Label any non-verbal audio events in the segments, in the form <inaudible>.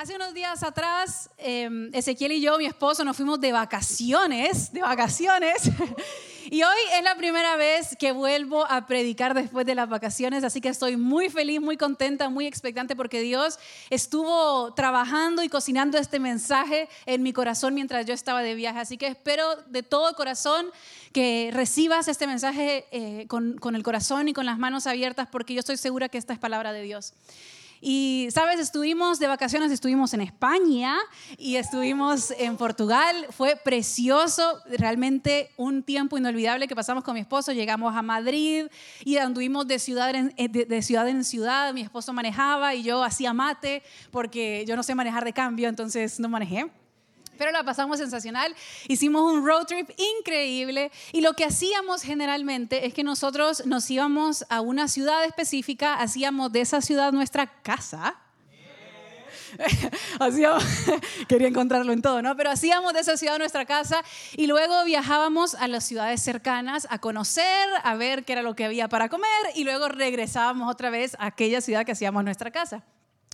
Hace unos días atrás, em, Ezequiel y yo, mi esposo, nos fuimos de vacaciones, de vacaciones. <laughs> Y hoy es la primera vez que vuelvo a predicar después de las vacaciones, así que estoy muy feliz, muy contenta, muy expectante porque Dios estuvo trabajando y cocinando este mensaje en mi corazón mientras yo estaba de viaje. Así que espero de todo corazón que recibas este mensaje eh, con, con el corazón y con las manos abiertas porque yo estoy segura que esta es palabra de Dios. Y, sabes, estuvimos de vacaciones, estuvimos en España y estuvimos en Portugal. Fue precioso, realmente un tiempo inolvidable que pasamos con mi esposo. Llegamos a Madrid y anduvimos de ciudad en, eh, de ciudad, en ciudad. Mi esposo manejaba y yo hacía mate porque yo no sé manejar de cambio, entonces no manejé pero la pasamos sensacional. Hicimos un road trip increíble y lo que hacíamos generalmente es que nosotros nos íbamos a una ciudad específica, hacíamos de esa ciudad nuestra casa. <laughs> hacíamos, <laughs> quería encontrarlo en todo, ¿no? Pero hacíamos de esa ciudad nuestra casa y luego viajábamos a las ciudades cercanas a conocer, a ver qué era lo que había para comer y luego regresábamos otra vez a aquella ciudad que hacíamos nuestra casa.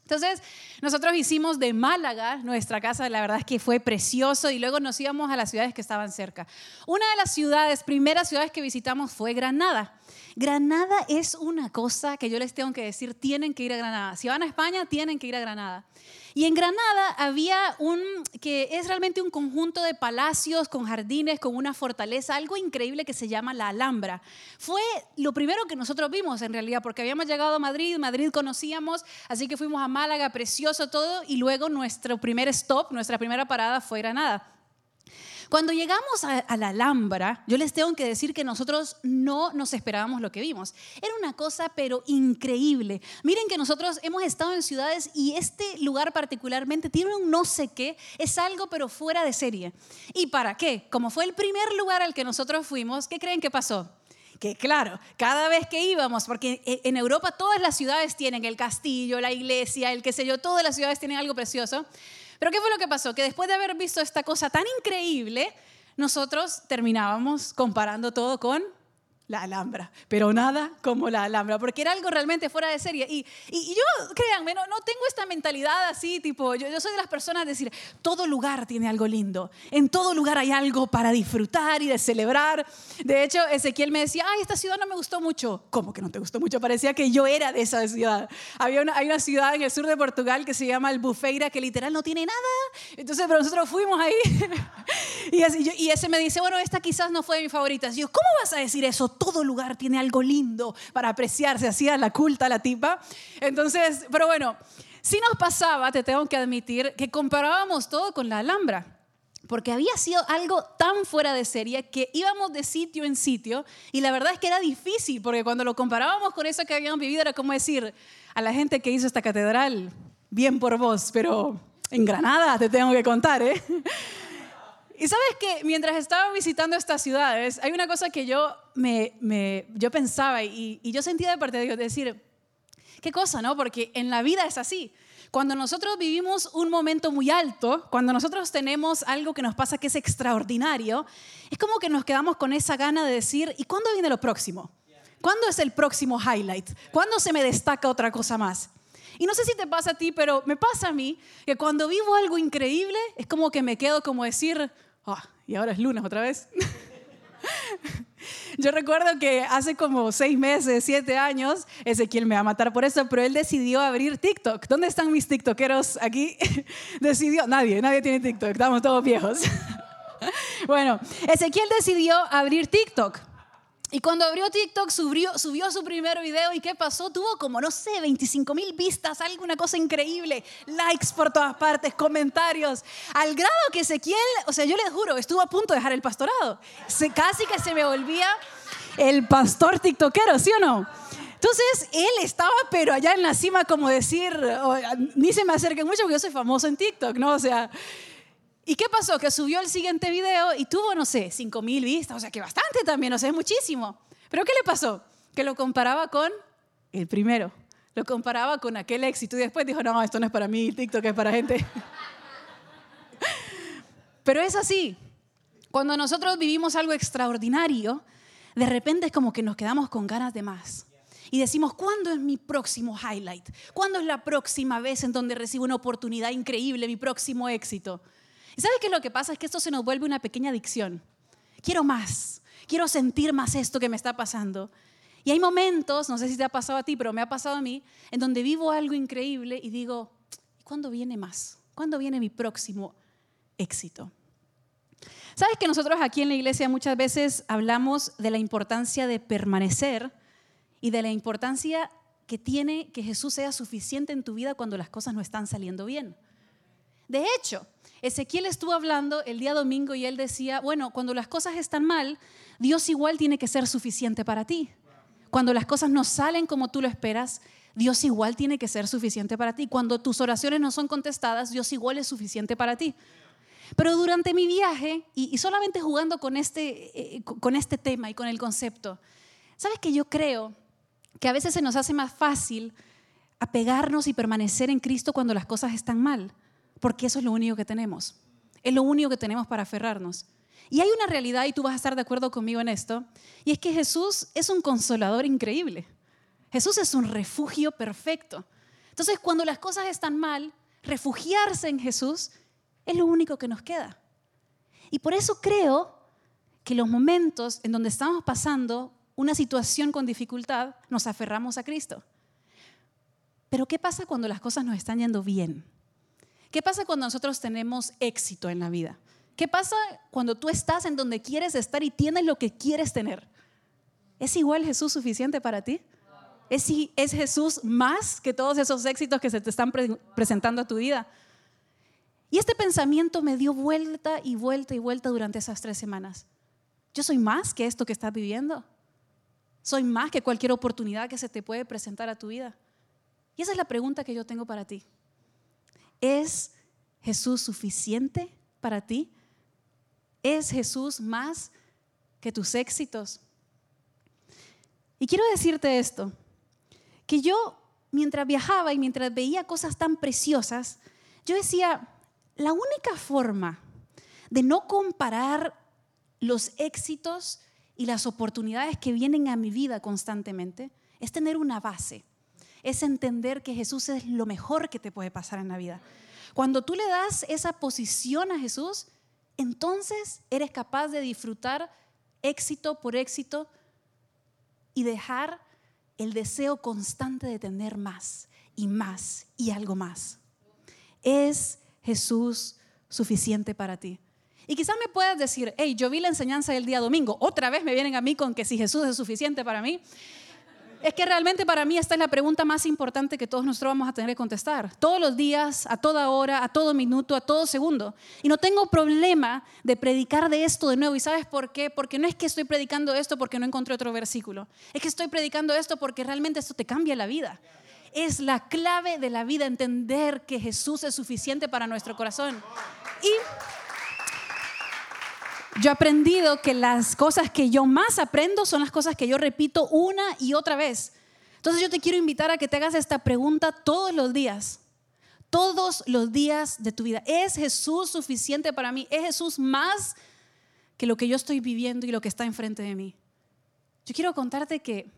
Entonces, nosotros hicimos de Málaga nuestra casa, la verdad es que fue precioso y luego nos íbamos a las ciudades que estaban cerca. Una de las ciudades, primeras ciudades que visitamos fue Granada. Granada es una cosa que yo les tengo que decir, tienen que ir a Granada. Si van a España, tienen que ir a Granada. Y en Granada había un, que es realmente un conjunto de palacios con jardines, con una fortaleza, algo increíble que se llama la Alhambra. Fue lo primero que nosotros vimos en realidad, porque habíamos llegado a Madrid, Madrid conocíamos, así que fuimos a Málaga, precioso todo, y luego nuestro primer stop, nuestra primera parada fue Granada. Cuando llegamos a, la Alhambra, yo les tengo que decir que nosotros no nos esperábamos lo que vimos. Era una cosa pero increíble. Miren que nosotros hemos estado en ciudades y este lugar particularmente tiene un no sé qué, es algo pero fuera de serie. ¿Y para qué? Como fue el primer lugar al que nosotros fuimos, ¿qué creen que pasó? que claro, cada vez que íbamos, porque e, en Europa todas las ciudades tienen el castillo, la iglesia, el qué sé yo, todas las ciudades tienen algo precioso, pero ¿qué fue lo que pasó? Que después de haber visto esta cosa tan increíble, nosotros terminábamos comparando todo con la Alhambra, pero nada como la Alhambra, porque era algo realmente fuera de serie. Y, y, yo, créanme, no, no, tengo esta mentalidad así, tipo, yo, yo soy de las personas de decir, todo lugar tiene algo lindo, en todo lugar hay algo para disfrutar y de celebrar. De hecho, Ezequiel me decía, ay, esta ciudad no me gustó mucho. ¿Cómo que no te gustó mucho? Parecía que yo era de esa ciudad. Había una, hay una ciudad en el sur de Portugal que se llama Albufeira, que literal no tiene nada. Entonces, pero nosotros fuimos ahí. <laughs> y, así, y ese me dice, bueno, esta quizás no fue mi favorita. Y yo, ¿cómo vas a decir eso? Todo lugar tiene algo lindo para apreciarse, hacía la culta la tipa. Entonces, pero bueno, si nos pasaba, te tengo que admitir, que comparábamos todo con la Alhambra porque había sido algo tan fuera de serie que íbamos de sitio en sitio y la verdad es que era difícil, porque cuando lo comparábamos con eso que habíamos vivido era como decir a la gente que hizo esta catedral, bien por vos, pero en Granada te tengo que contar, ¿eh? Y sabes que mientras estaba visitando estas ciudades, hay una cosa que yo, me, yo pensaba y, y, yo sentía de parte de Dios decir, qué cosa, ¿no? Porque en la vida es así. Cuando nosotros vivimos un momento muy alto, cuando nosotros tenemos algo que nos pasa que es extraordinario, es como que nos quedamos con esa gana de decir, ¿y cuándo viene lo próximo? ¿Cuándo es el próximo highlight? ¿Cuándo se me destaca otra cosa más? Y no sé si te pasa a ti, pero me pasa a mí que cuando vivo algo increíble es como que me quedo como decir, Ah, y ahora es lunes otra vez. <laughs> Yo recuerdo que hace como seis meses, siete años, Ezequiel me va a matar por eso, pero él decidió abrir TikTok. ¿Dónde están mis TikTokeros aquí? <laughs> decidió, nadie, nadie tiene TikTok, estamos todos viejos. <laughs> bueno, Ezequiel decidió abrir TikTok. Y cuando abrió TikTok, subió, subió, su primer video y ¿qué pasó? Tuvo como, no sé, 25 mil vistas, alguna cosa increíble, likes por todas partes, comentarios, al grado que Ezequiel, o sea, yo les juro, estuvo a punto de dejar el pastorado. Se, casi que se me volvía el pastor tiktokero, ¿sí o no? Entonces, él estaba, pero allá en la cima, como decir, ni se me acerque mucho porque yo soy famoso en TikTok, ¿no? O sea, ¿Y qué pasó? Que subió el siguiente video y tuvo, no sé, 5 mil vistas, o sea que bastante también, o sea, es muchísimo. Pero ¿qué le pasó? Que lo comparaba con el primero, lo comparaba con aquel éxito y después dijo, no, esto no es para mí, TikTok es para gente. <laughs> Pero es así. Cuando nosotros vivimos algo extraordinario, de repente es como que nos quedamos con ganas de más. Y decimos, ¿cuándo es mi próximo highlight? ¿Cuándo es la próxima vez en donde recibo una oportunidad increíble, mi próximo éxito? ¿Y sabes qué es lo que pasa? Es que esto se nos vuelve una pequeña adicción. Quiero más, quiero sentir más esto que me está pasando. Y hay momentos, no sé si te ha pasado a ti, pero me ha pasado a mí, en donde vivo algo increíble y digo, ¿cuándo viene más? ¿Cuándo viene mi próximo éxito? Sabes que nosotros aquí en la iglesia muchas veces hablamos de la importancia de permanecer y de la importancia que tiene que Jesús sea suficiente en tu vida cuando las cosas no están saliendo bien. De hecho, Ezequiel estuvo hablando el día domingo y él decía, bueno, cuando las cosas están mal, Dios igual tiene que ser suficiente para ti. Cuando las cosas no salen como tú lo esperas, Dios igual tiene que ser suficiente para ti. Cuando tus oraciones no son contestadas, Dios igual es suficiente para ti. Pero durante mi viaje, y, solamente jugando con este, eh, con este tema y con el concepto, ¿sabes que yo creo que a veces se nos hace más fácil apegarnos y permanecer en Cristo cuando las cosas están mal? Porque eso es lo único que tenemos. Es lo único que tenemos para aferrarnos. Y hay una realidad, y tú vas a estar de acuerdo conmigo en esto, y es que Jesús es un consolador increíble. Jesús es un refugio perfecto. Entonces, cuando las cosas están mal, refugiarse en Jesús es lo único que nos queda. Y por eso creo que los momentos en donde estamos pasando una situación con dificultad, nos aferramos a Cristo. Pero ¿qué pasa cuando las cosas nos están yendo bien? ¿Qué pasa cuando nosotros tenemos éxito en la vida? ¿Qué pasa cuando tú estás en donde quieres estar y tienes lo que quieres tener? ¿Es igual Jesús suficiente para ti? ¿Es, es Jesús más que todos esos éxitos que se te están presentando a tu vida? Y este pensamiento me dio vuelta y vuelta y vuelta durante esas tres semanas. Yo soy más que esto que estás viviendo. Soy más que cualquier oportunidad que se te puede presentar a tu vida. Y esa es la pregunta que yo tengo para ti. ¿Es Jesús suficiente para ti? ¿Es Jesús más que tus éxitos? Y quiero decirte esto, que yo mientras viajaba y mientras veía cosas tan preciosas, yo decía, la única forma de no comparar los éxitos y las oportunidades que vienen a mi vida constantemente es tener una base, es entender que Jesús es lo mejor que te puede pasar en la vida. Cuando tú le das esa posición a Jesús, entonces eres capaz de disfrutar éxito por éxito y dejar el deseo constante de tener más y más y algo más. Es Jesús suficiente para ti. Y quizás me puedas decir, hey, yo vi la enseñanza del día domingo, otra vez me vienen a mí con que si Jesús es suficiente para mí. Es que realmente para mí esta es la pregunta más importante que todos nosotros vamos a tener que contestar. Todos los días, a toda hora, a todo minuto, a todo segundo. Y no tengo problema de predicar de esto de nuevo. ¿Y sabes por qué? Porque no es que estoy predicando esto porque no encontré otro versículo. Es que estoy predicando esto porque realmente esto te cambia la vida es la clave de la vida, entender que Jesús es suficiente para nuestro corazón. Y yo he aprendido que las cosas que yo más aprendo son las cosas que yo repito una y otra vez. Entonces yo te quiero invitar a que te hagas esta pregunta todos los días. Todos los días de tu vida. ¿Es Jesús suficiente para mí? ¿Es Jesús más que lo que yo estoy viviendo y lo que está enfrente de mí? Yo quiero contarte que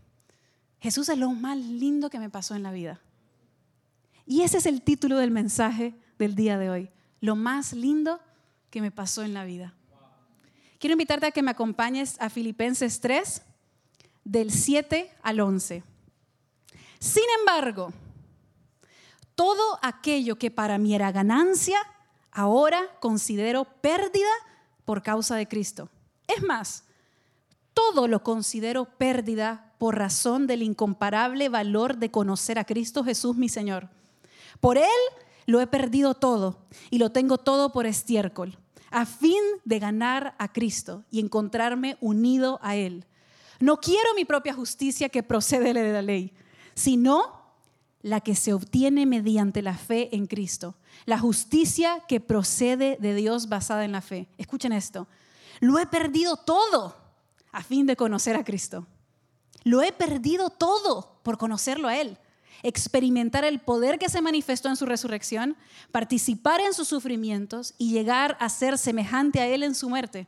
Jesús es lo más lindo que me pasó en la vida. Y ese es el título del mensaje del día de hoy. Lo más lindo que me pasó en la vida. Quiero invitarte a que me acompañes a Filipenses 3, del 7 al 11. Sin embargo, todo aquello que para mí era ganancia, ahora considero pérdida por causa de Cristo. Es más, todo lo considero pérdida por razón del incomparable valor de conocer a Cristo Jesús mi Señor. Por Él lo he perdido todo y lo tengo todo por estiércol, a fin de ganar a Cristo y encontrarme unido a Él. No quiero mi propia justicia que procede de la ley, sino la que se obtiene mediante la fe en Cristo, la justicia que procede de Dios basada en la fe. Escuchen esto, lo he perdido todo a fin de conocer a Cristo lo he perdido todo por conocerlo a Él. Experimentar el poder que se manifestó en su resurrección, participar en sus sufrimientos y llegar a ser semejante a Él en su muerte.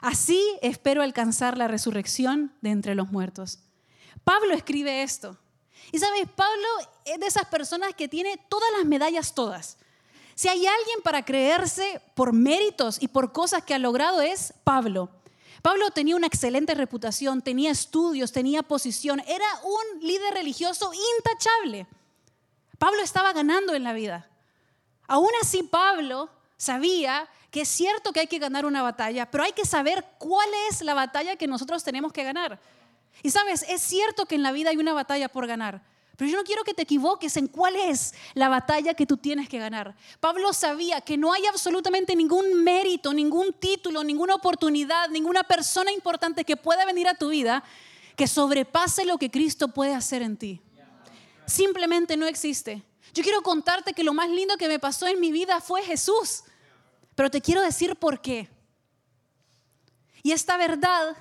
Así espero alcanzar la resurrección de entre los muertos. Pablo escribe esto. Y sabes, Pablo es de esas personas que tiene todas las medallas, todas. Si hay alguien para creerse por méritos y por cosas que ha logrado es Pablo. Pablo tenía una excelente reputación, tenía estudios, tenía posición, era un líder religioso intachable. Pablo estaba ganando en la vida. Aún así, Pablo sabía que es cierto que hay que ganar una batalla, pero hay que saber cuál es la batalla que nosotros tenemos que ganar. Y sabes, es cierto que en la vida hay una batalla por ganar, pero yo no quiero que te equivoques en cuál es la batalla que tú tienes que ganar. Pablo sabía que no hay absolutamente ningún mérito, ningún título, ninguna oportunidad, ninguna persona importante que pueda venir a tu vida que sobrepase lo que Cristo puede hacer en ti. Simplemente no existe. Yo quiero contarte que lo más lindo que me pasó en mi vida fue Jesús. Pero te quiero decir por qué. Y esta verdad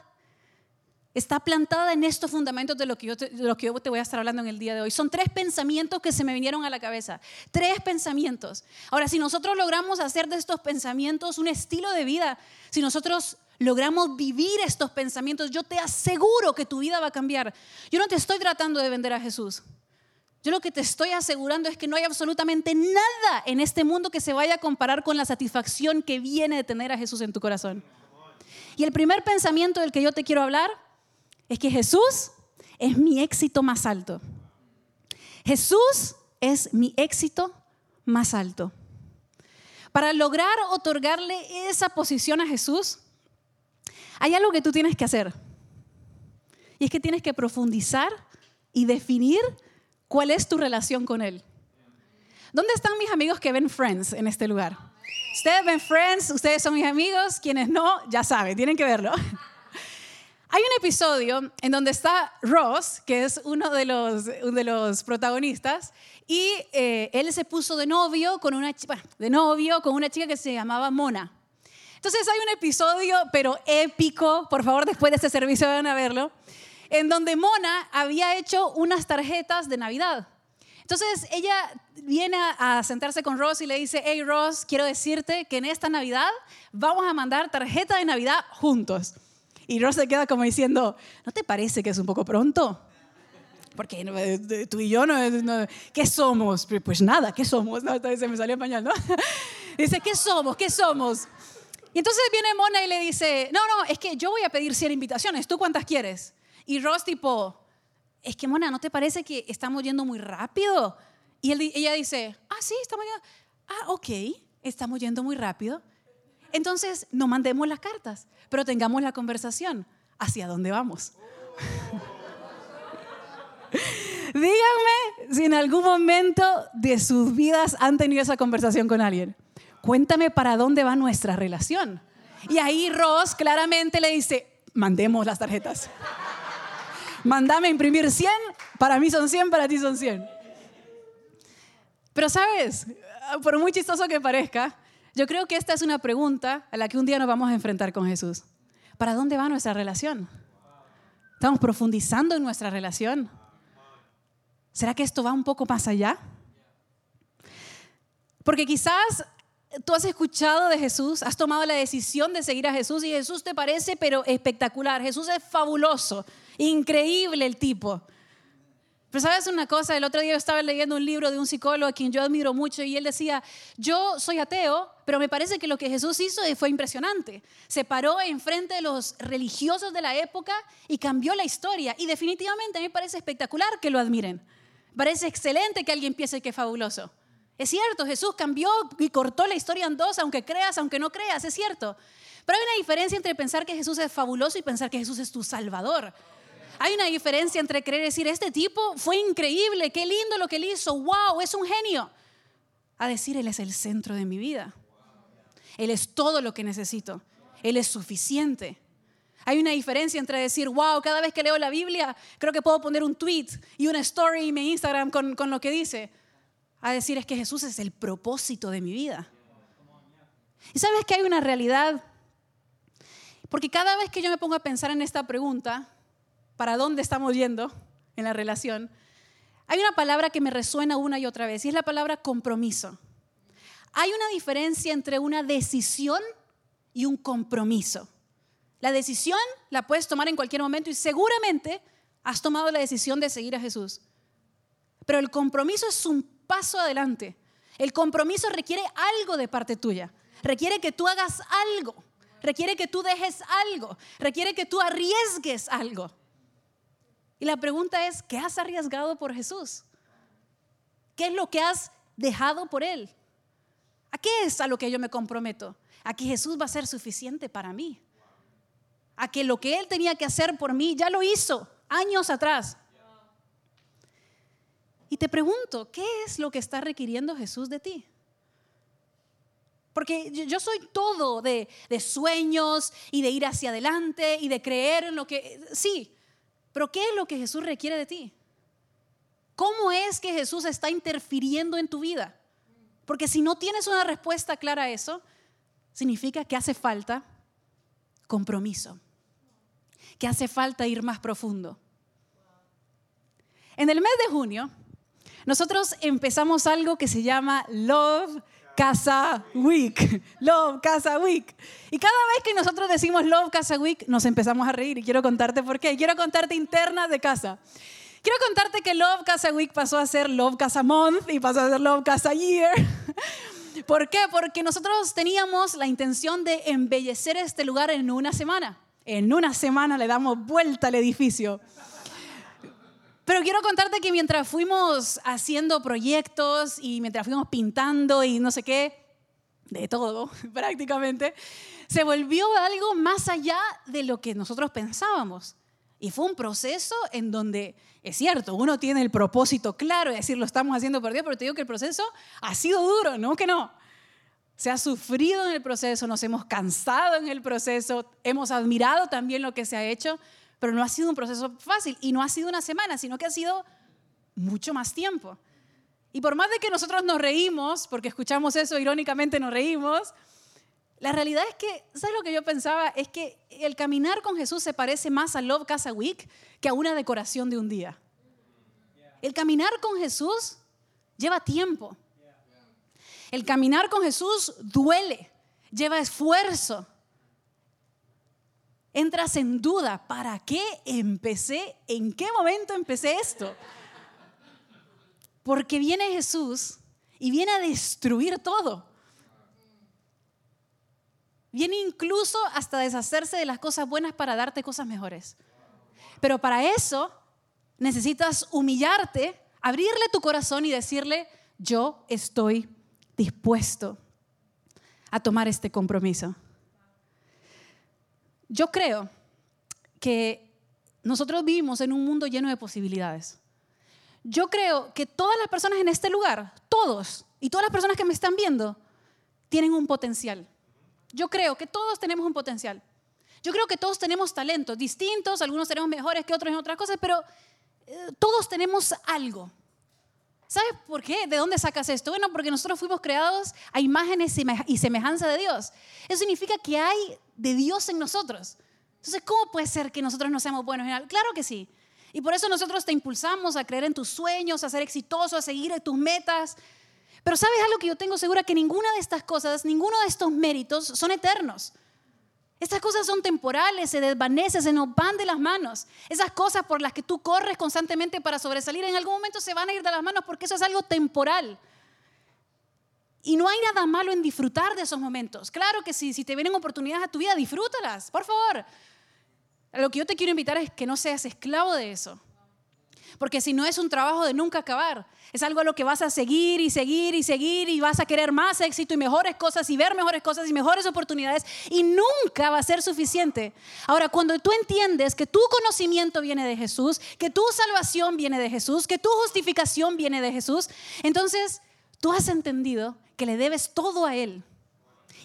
está plantada en estos fundamentos de lo, que yo te, lo que yo te voy a estar hablando en el día de hoy. Son tres pensamientos que se me vinieron a la cabeza. Tres pensamientos. Ahora, si nosotros logramos hacer de estos pensamientos un estilo de vida, si nosotros logramos vivir estos pensamientos, yo te aseguro que tu vida va a cambiar. Yo no te estoy tratando de vender a Jesús. Yo lo que te estoy asegurando es que no hay absolutamente nada en este mundo que se vaya a comparar con la satisfacción que viene de tener a Jesús en tu corazón. Y el primer pensamiento del que yo te quiero hablar es que Jesús es mi éxito más alto. Jesús es mi éxito más alto. Para lograr otorgarle esa posición a Jesús, hay algo que tú tienes que hacer. Y es que tienes que profundizar y definir cuál es tu relación con Él. ¿Dónde están mis amigos que ven Friends en este lugar? Ustedes ven Friends, ustedes son mis amigos, quienes no, ya saben, tienen que verlo. Hay un episodio en donde está Ross, que es uno de los, protagonistas, y eh, él se puso de novio, con una, de novio con una chica que se llamaba Mona. Entonces hay un episodio, pero épico, por favor después de este servicio vayan a verlo, en donde Mona había hecho unas tarjetas de Navidad. Entonces ella viene a sentarse con Ross y le dice, hey Ross, quiero decirte que en esta Navidad vamos a mandar tarjeta de Navidad juntos. Y Ross se queda como diciendo, ¿no te parece que es un poco pronto? Porque eh, tú y yo, no, ¿qué somos? Pues nada, ¿qué somos? No, se me salió español, ¿no? <laughs> Dice, ¿qué somos? ¿Qué somos? Y entonces viene Mona y le dice, no, no, es que yo voy a pedir 100 invitaciones, ¿tú cuántas quieres? Y Ross tipo, es que Mona, ¿no te parece que estamos yendo muy rápido? Y ella dice, ah, sí, estamos yendo, ah, ok, estamos yendo muy rápido. Entonces, no mandemos las cartas, pero tengamos la conversación. ¿Hacia dónde vamos? <laughs> Díganme si en algún momento de sus vidas han tenido esa conversación con alguien. Cuéntame para dónde va nuestra relación. Y ahí Ross claramente le dice, mandemos las tarjetas. Mándame imprimir 100, para mí son 100, para ti son 100. Pero sabes, por muy chistoso que parezca, yo creo que esta es una pregunta a la que un día nos vamos a enfrentar con Jesús. ¿Para dónde va nuestra relación? ¿Estamos profundizando en nuestra relación? ¿Será que esto va un poco más allá? Porque quizás tú has escuchado de Jesús, has tomado la decisión de seguir a Jesús y Jesús te parece pero espectacular. Jesús es fabuloso, increíble el tipo. Pero sabes una cosa, el otro día estaba leyendo un libro de un psicólogo a quien yo admiro mucho y él decía, yo soy ateo, pero me parece que lo que Jesús hizo fue impresionante. Se paró enfrente de los religiosos de la época y cambió la historia. Y definitivamente a mí me parece espectacular que lo admiren. Parece excelente que alguien piense que es fabuloso. Es cierto, Jesús cambió y cortó la historia en dos, aunque creas, aunque no creas, es cierto. Pero hay una diferencia entre pensar que Jesús es fabuloso y pensar que Jesús es tu Salvador. Hay una diferencia entre y decir, este tipo fue increíble, qué lindo lo que él hizo, wow, es un genio. A decir, Él es el centro de mi vida. Él es todo lo que necesito. Él es suficiente. Hay una diferencia entre decir, wow, cada vez que leo la Biblia, creo que puedo poner un tweet y una story en mi Instagram con, con lo que dice. A decir, es que Jesús es el propósito de mi vida. Y sabes que hay una realidad. Porque cada vez que yo me pongo a pensar en esta pregunta, para dónde estamos yendo en la relación, Hay una palabra que me resuena una y otra vez y es la palabra compromiso. Hay una diferencia entre una decisión y un compromiso. La decisión la puedes tomar en cualquier momento y seguramente has tomado la decisión de seguir a Jesús. Pero el compromiso es un paso adelante. El compromiso requiere algo de parte tuya. Requiere que tú hagas algo. Requiere que tú dejes algo. Requiere que tú arriesgues algo. Y la pregunta es, ¿qué has arriesgado por Jesús? ¿Qué es lo que has dejado por Él? ¿A qué es a lo que yo me comprometo? A que Jesús va a ser suficiente para mí. A que lo que Él tenía que hacer por mí ya lo hizo años atrás. Y te pregunto, ¿qué es lo que está requiriendo Jesús de ti? Porque yo soy todo de, de, sueños y de ir hacia adelante y de creer en lo que... Sí, pero ¿qué es lo que Jesús requiere de ti? ¿Cómo es que Jesús está interfiriendo en tu vida? Porque si no tienes una respuesta clara a eso, significa que hace falta compromiso, que hace falta ir más profundo. En el mes de junio, nosotros empezamos algo que se llama Love Casa Week. <laughs> Love Casa Week. Y cada vez que nosotros decimos Love Casa Week, nos empezamos a reír. Y quiero contarte por qué. Quiero contarte interna de casa. Quiero contarte que Love Casa Week pasó a ser Love Casa Month y pasó a ser Love Casa Year. <laughs> ¿Por qué? Porque nosotros teníamos la intención de embellecer este lugar en una semana. En una semana le damos vuelta al edificio. Pero quiero contarte que mientras fuimos haciendo proyectos y mientras fuimos pintando y no sé qué, de todo <laughs> prácticamente, se volvió algo más allá de lo que nosotros pensábamos. Y fue un proceso en donde, es cierto, uno tiene el propósito claro de decir, lo estamos haciendo por Dios, pero te digo que el proceso ha sido duro, ¿no? Que no. Se ha sufrido en el proceso, nos hemos cansado en el proceso, hemos admirado también lo que se ha hecho, pero no ha sido un proceso fácil y no ha sido una semana, sino que ha sido mucho más tiempo. Y por más de que nosotros nos reímos, porque escuchamos eso, irónicamente nos reímos, la realidad es que, ¿sabes lo que yo pensaba? Es que el caminar con Jesús se parece más a Love Casa Week que a una decoración de un día. El caminar con Jesús lleva tiempo. El caminar con Jesús duele, lleva esfuerzo entras en duda, ¿para qué empecé? ¿En qué momento empecé esto? Porque viene Jesús y viene a destruir todo. Viene incluso hasta deshacerse de las cosas buenas para darte cosas mejores. Pero para eso necesitas humillarte, abrirle tu corazón y decirle, yo estoy dispuesto a tomar este compromiso. Yo creo que nosotros vivimos en un mundo lleno de posibilidades. Yo creo que todas las personas en este lugar, todos, y todas las personas que me están viendo, tienen un potencial. Yo creo que todos tenemos un potencial. Yo creo que todos tenemos talentos distintos, algunos tenemos mejores que otros en otras cosas, pero eh, todos tenemos algo. ¿Sabes por qué? ¿De dónde sacas esto? Bueno, porque nosotros fuimos creados a imágenes y semejanza de Dios. Eso significa que hay de Dios en nosotros. Entonces, ¿cómo puede ser que nosotros no seamos buenos en algo? Claro que sí. Y por eso nosotros te impulsamos a creer en tus sueños, a ser exitoso, a seguir tus metas. Pero ¿sabes algo que yo tengo segura? Que ninguna de estas cosas, ninguno de estos méritos son eternos. Estas cosas son temporales, se desvanecen, se nos van de las manos. Esas cosas por las que tú corres constantemente para sobresalir, en algún momento se van a ir de las manos porque eso es algo temporal. Y no hay nada malo en disfrutar de esos momentos. Claro que si te vienen oportunidades a tu vida, disfrútalas, por favor. Lo que yo te quiero invitar es que no seas esclavo de eso. Porque si no es un trabajo de nunca acabar, es algo a lo que vas a seguir y seguir y seguir y vas a querer más éxito y mejores cosas y ver mejores cosas y mejores oportunidades y nunca va a ser suficiente. Ahora, cuando tú entiendes que tu conocimiento viene de Jesús, que tu salvación viene de Jesús, que tu justificación viene de Jesús, entonces tú has entendido que le debes todo a Él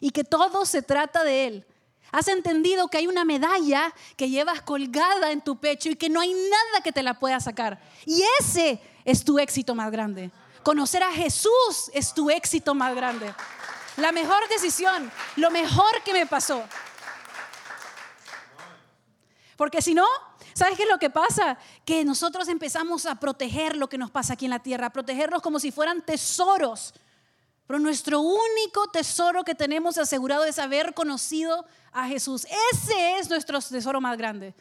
y que todo se trata de Él. Has entendido que hay una medalla que llevas colgada en tu pecho y que no hay nada que te la pueda sacar. Y ese es tu éxito más grande. Conocer a Jesús es tu éxito más grande. La mejor decisión, lo mejor que me pasó. Porque si no, ¿Sabes qué es lo que pasa? Que nosotros empezamos a proteger lo que nos pasa aquí en la tierra, a protegerlos como si fueran tesoros. Pero nuestro único tesoro que tenemos asegurado es haber conocido a Jesús. Ese es nuestro tesoro más grande.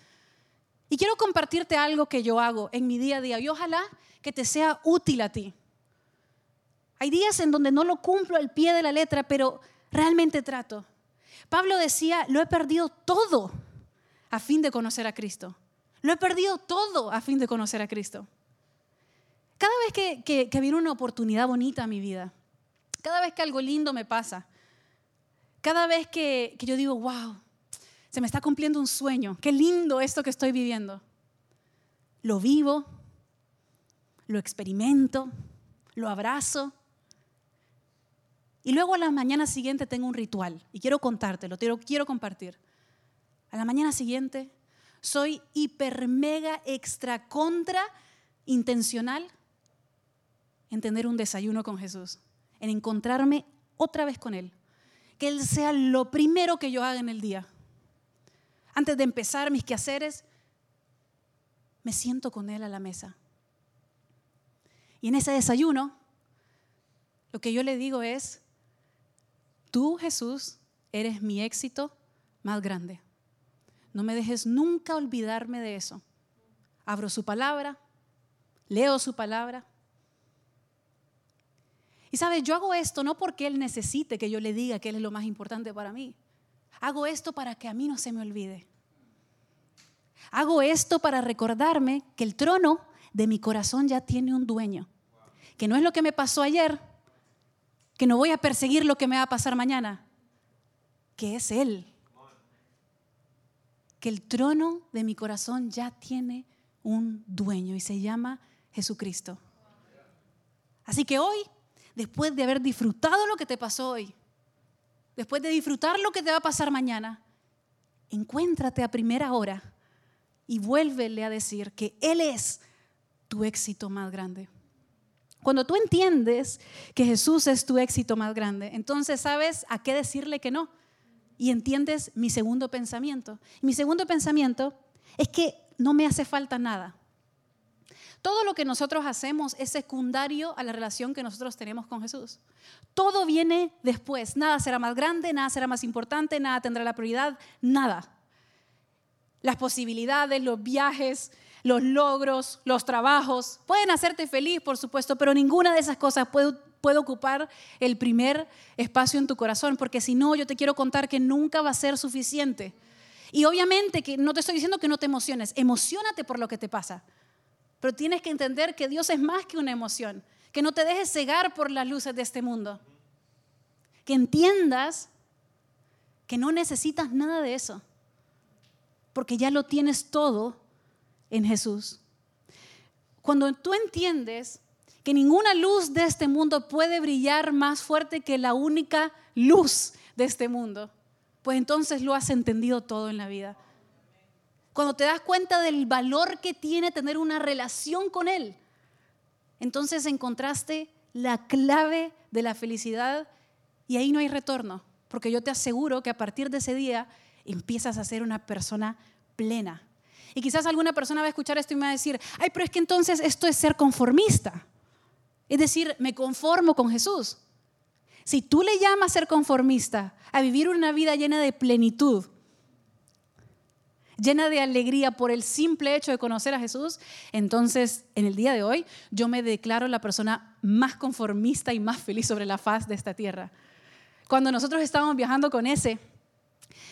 Y quiero compartirte algo que yo hago en mi día a día y ojalá que te sea útil a ti. Hay días en donde no lo cumplo al pie de la letra, pero realmente trato. Pablo decía, lo he perdido todo a fin de conocer a Cristo. Lo he perdido todo a fin de conocer a Cristo. Cada vez que, viene una oportunidad bonita a mi vida, cada vez que algo lindo me pasa, cada vez que, que yo digo, wow, se me está cumpliendo un sueño, qué lindo esto que estoy viviendo, lo vivo, lo experimento, lo abrazo. Y luego a la mañana siguiente tengo un ritual y quiero contártelo, quiero, quiero compartir. A la mañana siguiente soy hiper, mega, extra, contra intencional en tener un desayuno con Jesús, en encontrarme otra vez con Él. Que Él sea lo primero que yo haga en el día. Antes de empezar mis quehaceres, me siento con Él a la mesa. Y en ese desayuno, lo que yo le digo es, tú Jesús eres mi éxito más grande. No me dejes nunca olvidarme de eso. Abro su palabra, leo su palabra. Y sabes, yo hago esto no porque Él necesite que yo le diga que Él es lo más importante para mí. Hago esto para que a mí no se me olvide. Hago esto para recordarme que el trono de mi corazón ya tiene un dueño. Que no es lo que me pasó ayer, que no voy a perseguir lo que me va a pasar mañana, que es Él que el trono de mi corazón ya tiene un dueño y se llama Jesucristo. Así que hoy, después de haber disfrutado lo que te pasó hoy, después de disfrutar lo que te va a pasar mañana, encuéntrate a primera hora y vuélvele a decir que Él es tu éxito más grande. Cuando tú entiendes que Jesús es tu éxito más grande, entonces sabes a qué decirle que no y entiendes mi segundo pensamiento. Mi segundo pensamiento es que no me hace falta nada. Todo lo que nosotros hacemos es secundario a la relación que nosotros tenemos con Jesús. Todo viene después. Nada será más grande, nada será más importante, nada tendrá la prioridad, nada. Las posibilidades, los viajes, los logros, los trabajos pueden hacerte feliz, por supuesto, pero ninguna de esas cosas puede ocupar el primer espacio en tu corazón, porque si no, yo te quiero contar que nunca va a ser suficiente. Y obviamente que no te estoy diciendo que no te emociones, emocionate por lo que te pasa, pero tienes que entender que Dios es más que una emoción, que no te dejes cegar por las luces de este mundo, que entiendas que no necesitas nada de eso, porque ya lo tienes todo en Jesús. Cuando tú entiendes que ninguna luz de este mundo puede brillar más fuerte que la única luz de este mundo, pues entonces lo has entendido todo en la vida. Cuando te das cuenta del valor que tiene tener una relación con Él, entonces encontraste la clave de la felicidad y ahí no hay retorno, porque yo te aseguro que a partir de ese día empiezas a ser una persona plena. Y quizás alguna persona va a escuchar esto y me va a decir, ay, pero es que entonces esto es ser conformista. Es decir, me conformo con Jesús. Si tú le llamas ser conformista, a vivir una vida llena de plenitud, llena de alegría por el simple hecho de conocer a Jesús, entonces en el día de hoy yo me declaro la persona más conformista y más feliz sobre la faz de esta tierra. Cuando nosotros estábamos viajando con ese,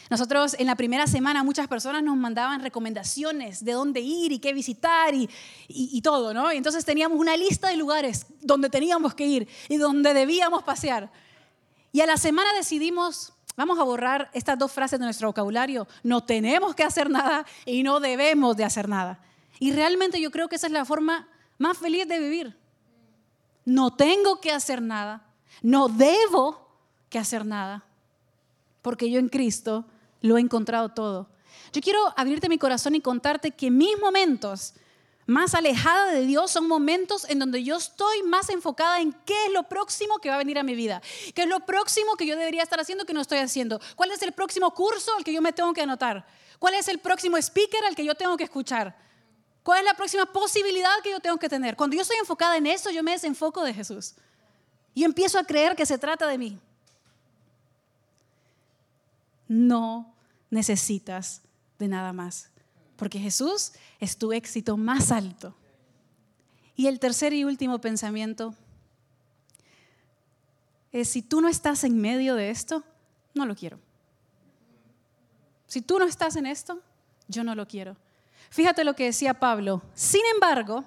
nosotros en la primera semana muchas personas nos mandaban recomendaciones de dónde ir y qué visitar y, todo, ¿no? Y entonces teníamos una lista de lugares donde teníamos que ir y donde debíamos pasear. Y a la semana decidimos, vamos a borrar estas dos frases de nuestro vocabulario, no tenemos que hacer nada y no debemos de hacer nada. Y realmente yo creo que esa es la forma más feliz de vivir. No tengo que hacer nada, no debo que hacer nada, porque yo en Cristo lo he encontrado todo. Yo quiero abrirte mi corazón y contarte que mis momentos más alejada de Dios son momentos en donde yo estoy más enfocada en qué es lo próximo que va a venir a mi vida, qué es lo próximo que yo debería estar haciendo que no estoy haciendo, cuál es el próximo curso al que yo me tengo que anotar, cuál es el próximo speaker al que yo tengo que escuchar, cuál es la próxima posibilidad que yo tengo que tener. Cuando yo estoy enfocada en eso, yo me desenfoco de Jesús y empiezo a creer que se trata de mí. No necesitas de nada más porque Jesús es tu éxito más alto. Y el tercer y último pensamiento es, si tú no estás en medio de esto, no lo quiero. Si tú no estás en esto, yo no lo quiero. Fíjate lo que decía Pablo. Sin embargo,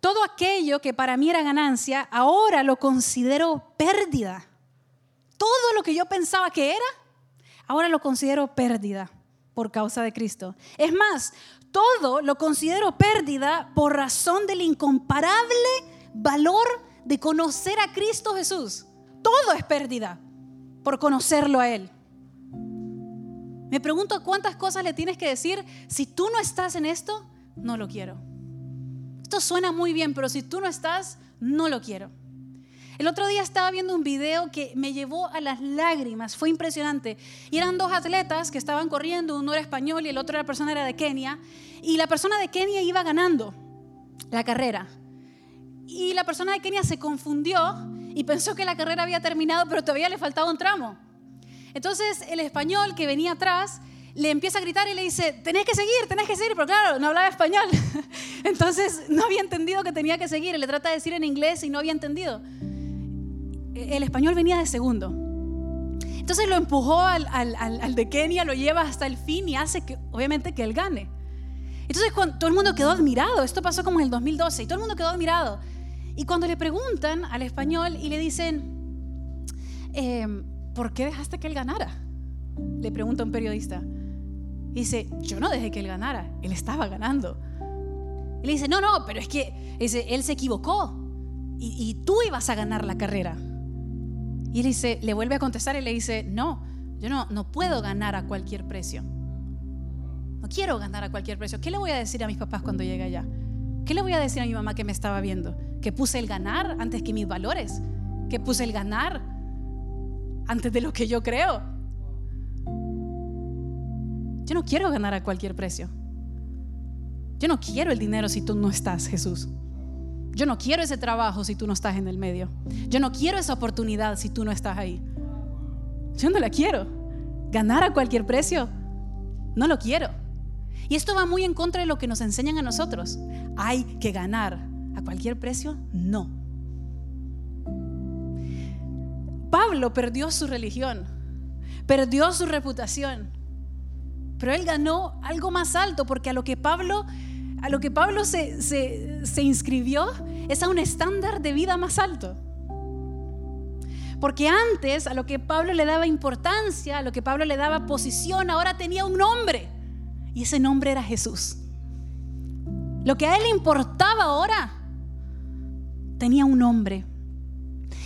todo aquello que para mí era ganancia, ahora lo considero pérdida. Todo lo que yo pensaba que era, ahora lo considero pérdida por causa de Cristo. Es más, todo lo considero pérdida por razón del incomparable valor de conocer a Cristo Jesús. Todo es pérdida por conocerlo a Él. Me pregunto cuántas cosas le tienes que decir. Si tú no estás en esto, no lo quiero. Esto suena muy bien, pero si tú no estás, no lo quiero. El otro día estaba viendo un video que me llevó a las lágrimas, fue impresionante. Y eran dos atletas que estaban corriendo, uno era español y el otro la persona era de Kenia. Y la persona de Kenia iba ganando la carrera. Y la persona de Kenia se confundió y pensó que la carrera había terminado, pero todavía le faltaba un tramo. Entonces el español que venía atrás le empieza a gritar y le dice, tenés que seguir, tenés que seguir, pero claro, no hablaba español. <laughs> Entonces no había entendido que tenía que seguir. Le trata de decir en inglés y no había entendido el español venía de segundo. Entonces lo empujó al, de Kenia, lo lleva hasta el fin y hace que, obviamente, que él gane. Entonces todo el mundo quedó admirado, esto pasó como en el 2012, y todo el mundo quedó admirado. Y cuando le preguntan al español y le dicen, em, ¿por qué dejaste que él ganara? Le pregunta un periodista. Y dice, yo no dejé que él ganara, él estaba ganando. Y le dice, no, no, pero es que él se equivocó y tú ibas a ganar la carrera. Y él dice, le vuelve a contestar y le dice, no, yo no, no puedo ganar a cualquier precio. No quiero ganar a cualquier precio. ¿Qué le voy a decir a mis papás cuando llegue allá? ¿Qué le voy a decir a mi mamá que me estaba viendo? Que puse el ganar antes que mis valores. Que puse el ganar antes de lo que yo creo. Yo no quiero ganar a cualquier precio. Yo no quiero el dinero si tú no estás, Jesús. Yo no quiero ese trabajo si tú no estás en el medio. Yo no quiero esa oportunidad si tú no estás ahí. Yo no la quiero. Ganar a cualquier precio, no lo quiero. Y esto va muy en contra de lo que nos enseñan a nosotros. Hay que ganar a cualquier precio, no. Pablo perdió su religión, perdió su reputación, pero él ganó algo más alto porque a lo que Pablo a lo que Pablo se, se, inscribió es a un estándar de vida más alto. Porque antes a lo que Pablo le daba importancia, a lo que Pablo le daba posición, ahora tenía un nombre. Y ese nombre era Jesús. Lo que a él le importaba ahora tenía un nombre.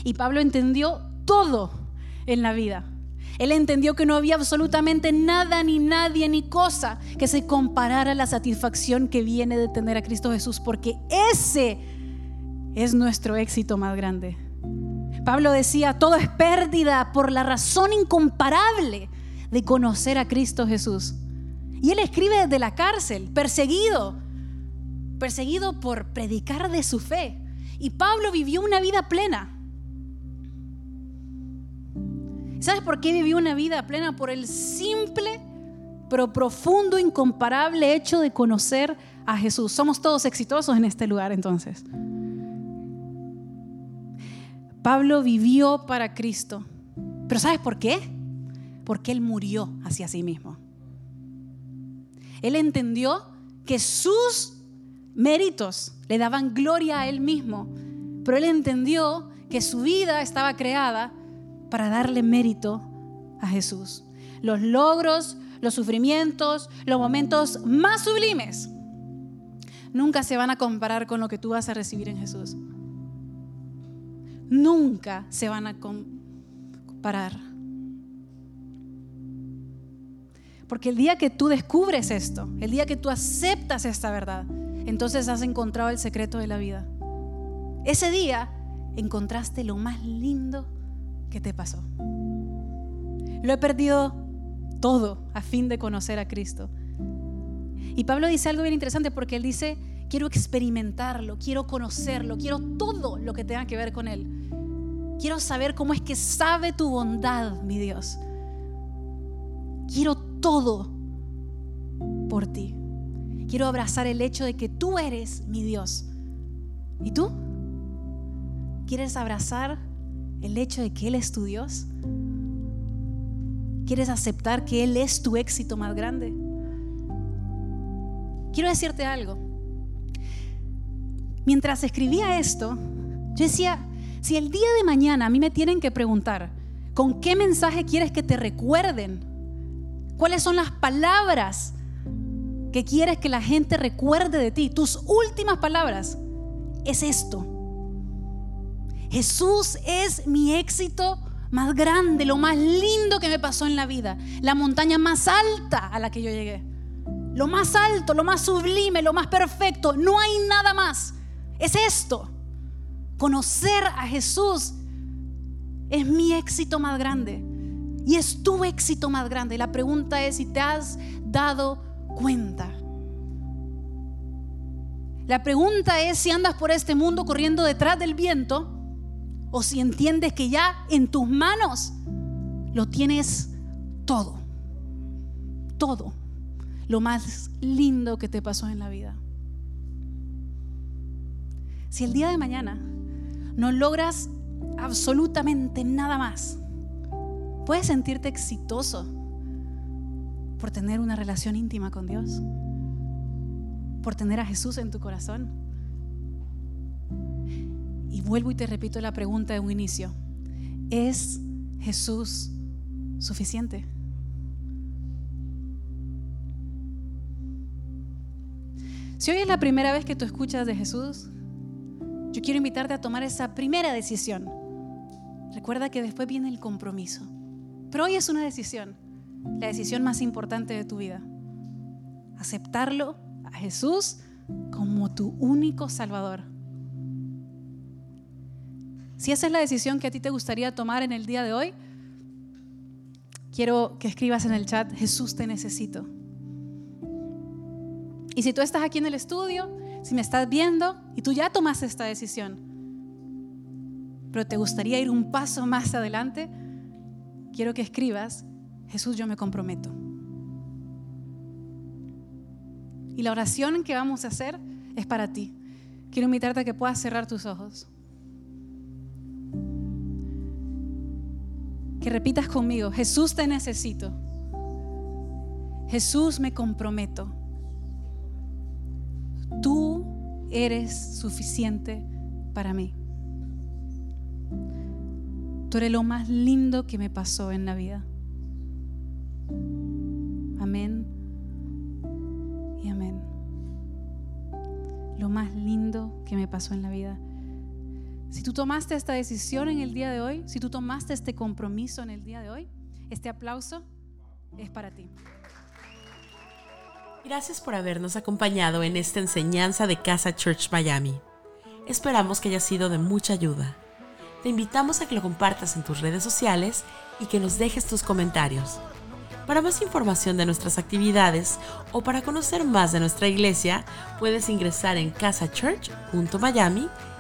Y Pablo entendió todo en la vida. Él entendió que no había absolutamente nada, ni nadie, ni cosa que se comparara a la satisfacción que viene de tener a Cristo Jesús, porque ese es nuestro éxito más grande. Pablo decía, todo es pérdida por la razón incomparable de conocer a Cristo Jesús. Y él escribe desde la cárcel, perseguido, perseguido por predicar de su fe. Y Pablo vivió una vida plena. ¿Sabes por qué vivió una vida plena? Por el simple, pero profundo, incomparable hecho de conocer a Jesús. Somos todos exitosos en este lugar entonces. Pablo vivió para Cristo. Pero ¿sabes por qué? Porque él murió hacia sí mismo. Él entendió que sus méritos le daban gloria a él mismo, pero él entendió que su vida estaba creada para darle mérito a Jesús. Los logros, los sufrimientos, los momentos más sublimes nunca se van a comparar con lo que tú vas a recibir en Jesús. Nunca se van a comparar. Porque el día que tú descubres esto, el día que tú aceptas esta verdad, entonces has encontrado el secreto de la vida. Ese día encontraste lo más lindo que te pasó. Lo he perdido todo a fin de conocer a Cristo. Y Pablo dice algo bien interesante porque él dice, quiero experimentarlo, quiero conocerlo, quiero todo lo que tenga que ver con Él. Quiero saber cómo es que sabe tu bondad, mi Dios. Quiero todo por ti. Quiero abrazar el hecho de que tú eres mi Dios. ¿Y tú? ¿Quieres abrazar el hecho de que Él es tu Dios? ¿Quieres aceptar que Él es tu éxito más grande? Quiero decirte algo. Mientras escribía esto, yo decía, si el día de mañana a mí me tienen que preguntar, ¿con qué mensaje quieres que te recuerden? ¿Cuáles son las palabras que quieres que la gente recuerde de ti? Tus últimas palabras es esto. Jesús es mi éxito más grande, lo más lindo que me pasó en la vida, la montaña más alta a la que yo llegué. Lo más alto, lo más sublime, lo más perfecto, no hay nada más. Es esto. Conocer a Jesús es mi éxito más grande y es tu éxito más grande. La pregunta es si te has dado cuenta. La pregunta es si andas por este mundo corriendo detrás del viento o si entiendes que ya en tus manos lo tienes todo. Todo. Lo más lindo que te pasó en la vida. Si el día de mañana no logras absolutamente nada más, puedes sentirte exitoso por tener una relación íntima con Dios, por tener a Jesús en tu corazón. Y vuelvo y te repito la pregunta de un inicio. ¿Es Jesús suficiente? Si hoy es la primera vez que tú escuchas de Jesús, yo quiero invitarte a tomar esa primera decisión. Recuerda que después viene el compromiso. Pero hoy es una decisión, la decisión más importante de tu vida. Aceptarlo a Jesús como tu único Salvador. Si esa es la decisión que a ti te gustaría tomar en el día de hoy, quiero que escribas en el chat, Jesús te necesito. Y si tú estás aquí en el estudio si me estás viendo y tú ya tomaste esta decisión, pero te gustaría ir un paso más adelante, quiero que escribas, Jesús, yo me comprometo. Y la oración que vamos a hacer es para ti. Quiero invitarte a que puedas cerrar tus ojos. Que repitas conmigo, Jesús te necesito. Jesús me comprometo tú eres suficiente para mí. Tú eres lo más lindo que me pasó en la vida. Amén y amén. Lo más lindo que me pasó en la vida. Si tú tomaste esta decisión en el día de hoy, si tú tomaste este compromiso en el día de hoy, este aplauso es para ti. Gracias por habernos acompañado en esta enseñanza de Casa Church Miami. Esperamos que haya sido de mucha ayuda. Te invitamos a que lo compartas en tus redes sociales y que nos dejes tus comentarios. Para más información de nuestras actividades o para conocer más de nuestra iglesia, puedes ingresar en casachurch.miami